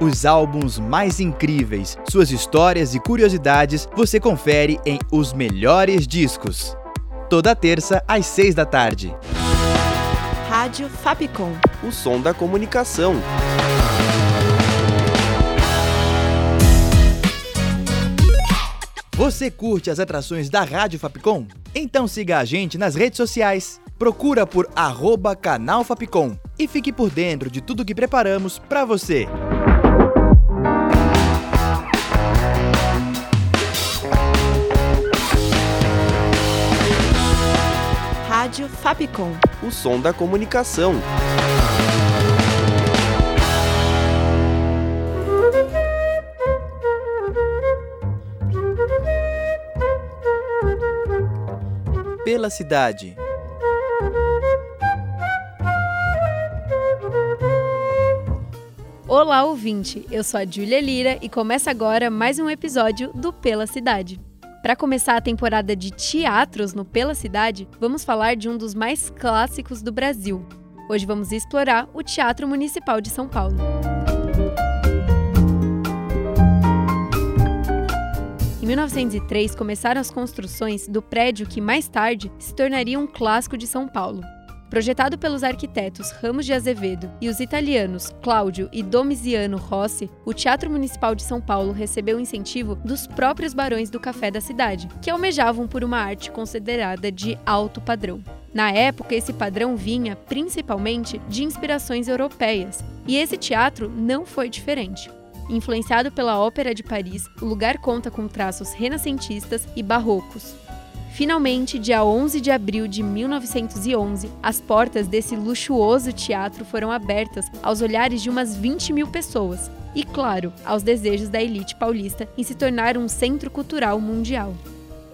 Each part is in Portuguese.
Os álbuns mais incríveis, suas histórias e curiosidades você confere em Os Melhores Discos. Toda terça às seis da tarde. Rádio Fapcom. O som da comunicação. Você curte as atrações da Rádio Fapcom? Então siga a gente nas redes sociais. Procura por arroba canal Fapcom e fique por dentro de tudo que preparamos para você. Rádio Fapcom. O som da comunicação. Pela cidade. Olá, ouvinte! Eu sou a Júlia Lira e começa agora mais um episódio do Pela Cidade. Para começar a temporada de teatros no Pela Cidade, vamos falar de um dos mais clássicos do Brasil. Hoje vamos explorar o Teatro Municipal de São Paulo. Em 1903, começaram as construções do prédio que mais tarde se tornaria um clássico de São Paulo, Projetado pelos arquitetos Ramos de Azevedo e os italianos Cláudio e Domiziano Rossi, o Teatro Municipal de São Paulo recebeu incentivo dos próprios barões do café da cidade, que almejavam por uma arte considerada de alto padrão. Na época, esse padrão vinha principalmente de inspirações europeias, e esse teatro não foi diferente. Influenciado pela Ópera de Paris, o lugar conta com traços renascentistas e barrocos. Finalmente, dia 11 de abril de 1911, as portas desse luxuoso teatro foram abertas aos olhares de umas 20 mil pessoas e, claro, aos desejos da elite paulista em se tornar um centro cultural mundial.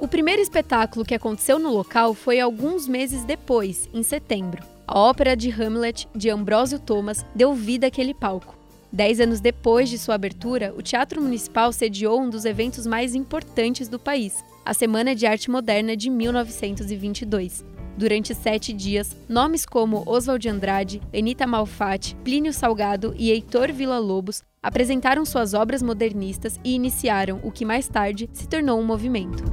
O primeiro espetáculo que aconteceu no local foi alguns meses depois, em setembro. A ópera de Hamlet, de Ambrósio Thomas, deu vida àquele palco. Dez anos depois de sua abertura, o Teatro Municipal sediou um dos eventos mais importantes do país, a Semana de Arte Moderna de 1922. Durante sete dias, nomes como Oswald de Andrade, Anita Malfatti, Plínio Salgado e Heitor Villa-Lobos apresentaram suas obras modernistas e iniciaram o que mais tarde se tornou um movimento.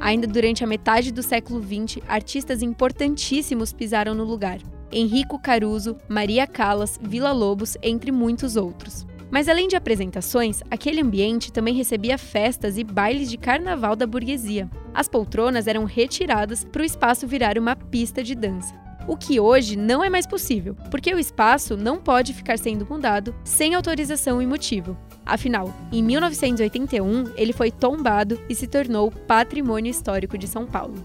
Ainda durante a metade do século XX, artistas importantíssimos pisaram no lugar. Enrico Caruso, Maria Callas, Villa Lobos, entre muitos outros. Mas além de apresentações, aquele ambiente também recebia festas e bailes de carnaval da burguesia. As poltronas eram retiradas para o espaço virar uma pista de dança. O que hoje não é mais possível, porque o espaço não pode ficar sendo mudado sem autorização e motivo. Afinal, em 1981, ele foi tombado e se tornou Patrimônio Histórico de São Paulo.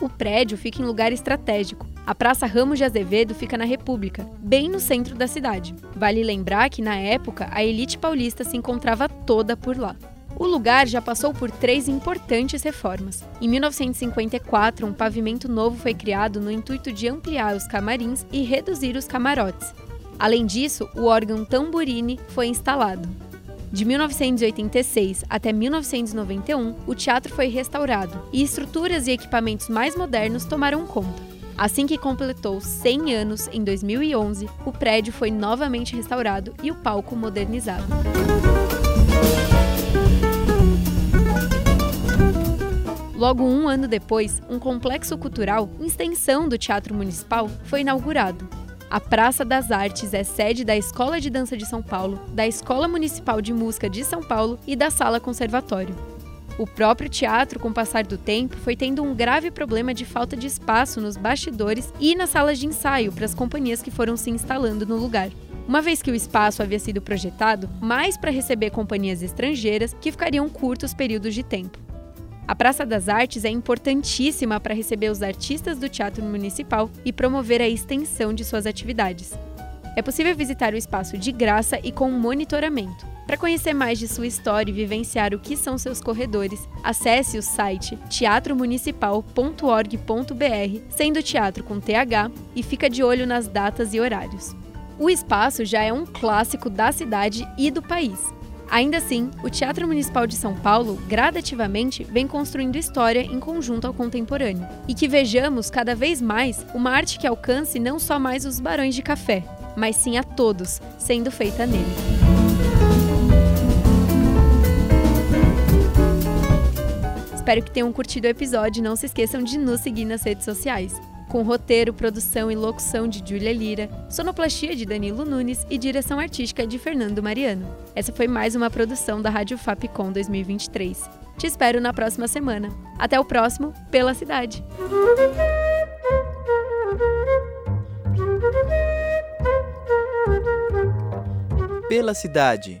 O prédio fica em lugar estratégico. A Praça Ramos de Azevedo fica na República, bem no centro da cidade. Vale lembrar que, na época, a elite paulista se encontrava toda por lá. O lugar já passou por três importantes reformas. Em 1954, um pavimento novo foi criado no intuito de ampliar os camarins e reduzir os camarotes. Além disso, o órgão tamburini foi instalado. De 1986 até 1991, o teatro foi restaurado e estruturas e equipamentos mais modernos tomaram conta. Assim que completou 100 anos, em 2011, o prédio foi novamente restaurado e o palco modernizado. Logo um ano depois, um complexo cultural, extensão do Teatro Municipal, foi inaugurado. A Praça das Artes é sede da Escola de Dança de São Paulo, da Escola Municipal de Música de São Paulo e da Sala Conservatório. O próprio teatro, com o passar do tempo, foi tendo um grave problema de falta de espaço nos bastidores e nas salas de ensaio para as companhias que foram se instalando no lugar. Uma vez que o espaço havia sido projetado mais para receber companhias estrangeiras que ficariam curtos períodos de tempo. A Praça das Artes é importantíssima para receber os artistas do Teatro Municipal e promover a extensão de suas atividades. É possível visitar o espaço de graça e com monitoramento. Para conhecer mais de sua história e vivenciar o que são seus corredores, acesse o site teatromunicipal.org.br, sendo teatro com TH, e fica de olho nas datas e horários. O espaço já é um clássico da cidade e do país. Ainda assim, o Teatro Municipal de São Paulo gradativamente vem construindo história em conjunto ao contemporâneo. E que vejamos cada vez mais uma arte que alcance não só mais os barões de café, mas sim a todos, sendo feita nele. Espero que tenham curtido o episódio e não se esqueçam de nos seguir nas redes sociais. Com roteiro, produção e locução de Júlia Lira, sonoplastia de Danilo Nunes e direção artística de Fernando Mariano. Essa foi mais uma produção da Rádio Fapcom 2023. Te espero na próxima semana. Até o próximo Pela Cidade. Pela Cidade.